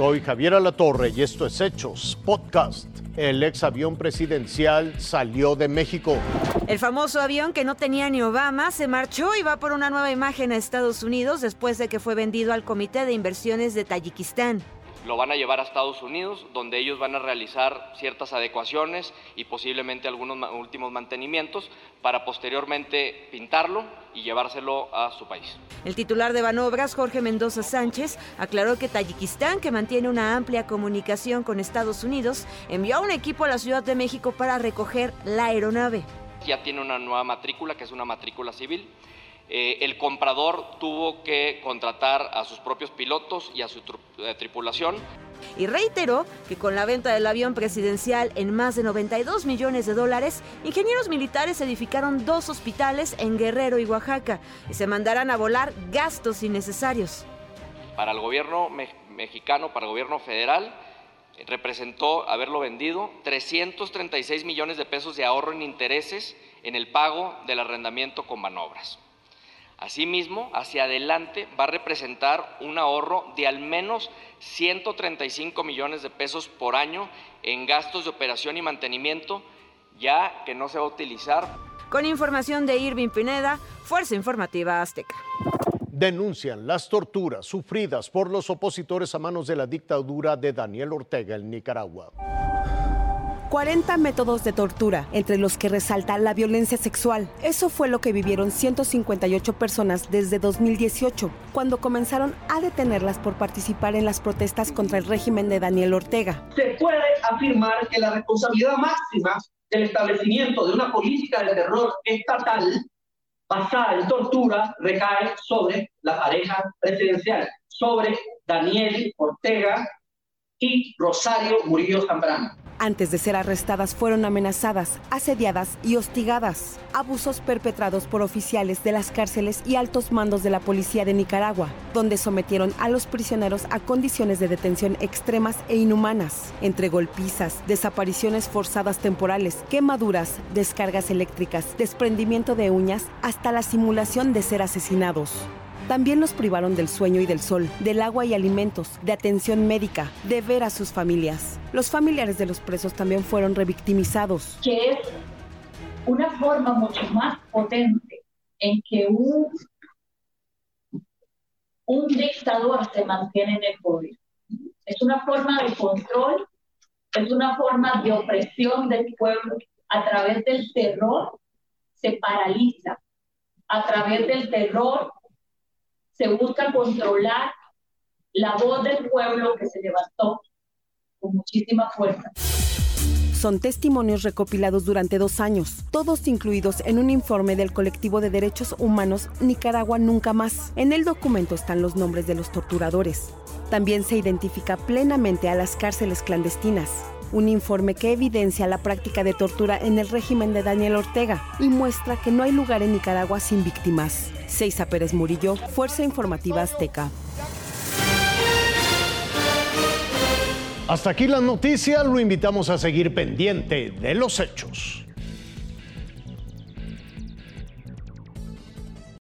Soy Javier Alatorre y esto es Hechos Podcast. El ex avión presidencial salió de México. El famoso avión que no tenía ni Obama se marchó y va por una nueva imagen a Estados Unidos después de que fue vendido al Comité de Inversiones de Tayikistán lo van a llevar a Estados Unidos, donde ellos van a realizar ciertas adecuaciones y posiblemente algunos últimos mantenimientos para posteriormente pintarlo y llevárselo a su país. El titular de Banobras, Jorge Mendoza Sánchez, aclaró que Tayikistán, que mantiene una amplia comunicación con Estados Unidos, envió a un equipo a la Ciudad de México para recoger la aeronave. Ya tiene una nueva matrícula, que es una matrícula civil eh, el comprador tuvo que contratar a sus propios pilotos y a su eh, tripulación. Y reiteró que con la venta del avión presidencial en más de 92 millones de dólares, ingenieros militares edificaron dos hospitales en Guerrero y Oaxaca y se mandarán a volar gastos innecesarios. Para el gobierno mexicano, para el gobierno federal, representó haberlo vendido 336 millones de pesos de ahorro en intereses en el pago del arrendamiento con manobras. Asimismo, hacia adelante va a representar un ahorro de al menos 135 millones de pesos por año en gastos de operación y mantenimiento, ya que no se va a utilizar. Con información de Irving Pineda, Fuerza Informativa Azteca. Denuncian las torturas sufridas por los opositores a manos de la dictadura de Daniel Ortega en Nicaragua. 40 métodos de tortura, entre los que resalta la violencia sexual. Eso fue lo que vivieron 158 personas desde 2018, cuando comenzaron a detenerlas por participar en las protestas contra el régimen de Daniel Ortega. Se puede afirmar que la responsabilidad máxima del establecimiento de una política de terror estatal basada en tortura recae sobre la pareja presidencial, sobre Daniel Ortega y Rosario Murillo Zambrano. Antes de ser arrestadas fueron amenazadas, asediadas y hostigadas. Abusos perpetrados por oficiales de las cárceles y altos mandos de la policía de Nicaragua, donde sometieron a los prisioneros a condiciones de detención extremas e inhumanas, entre golpizas, desapariciones forzadas temporales, quemaduras, descargas eléctricas, desprendimiento de uñas, hasta la simulación de ser asesinados. También los privaron del sueño y del sol, del agua y alimentos, de atención médica, de ver a sus familias. Los familiares de los presos también fueron revictimizados. Que es una forma mucho más potente en que un, un dictador se mantiene en el poder. Es una forma de control, es una forma de opresión del pueblo. A través del terror se paraliza. A través del terror se busca controlar la voz del pueblo que se levantó con muchísima fuerza. Son testimonios recopilados durante dos años, todos incluidos en un informe del colectivo de derechos humanos Nicaragua Nunca Más. En el documento están los nombres de los torturadores. También se identifica plenamente a las cárceles clandestinas, un informe que evidencia la práctica de tortura en el régimen de Daniel Ortega y muestra que no hay lugar en Nicaragua sin víctimas. Seiza Pérez Murillo, Fuerza Informativa Azteca. Hasta aquí la noticia, lo invitamos a seguir pendiente de los hechos.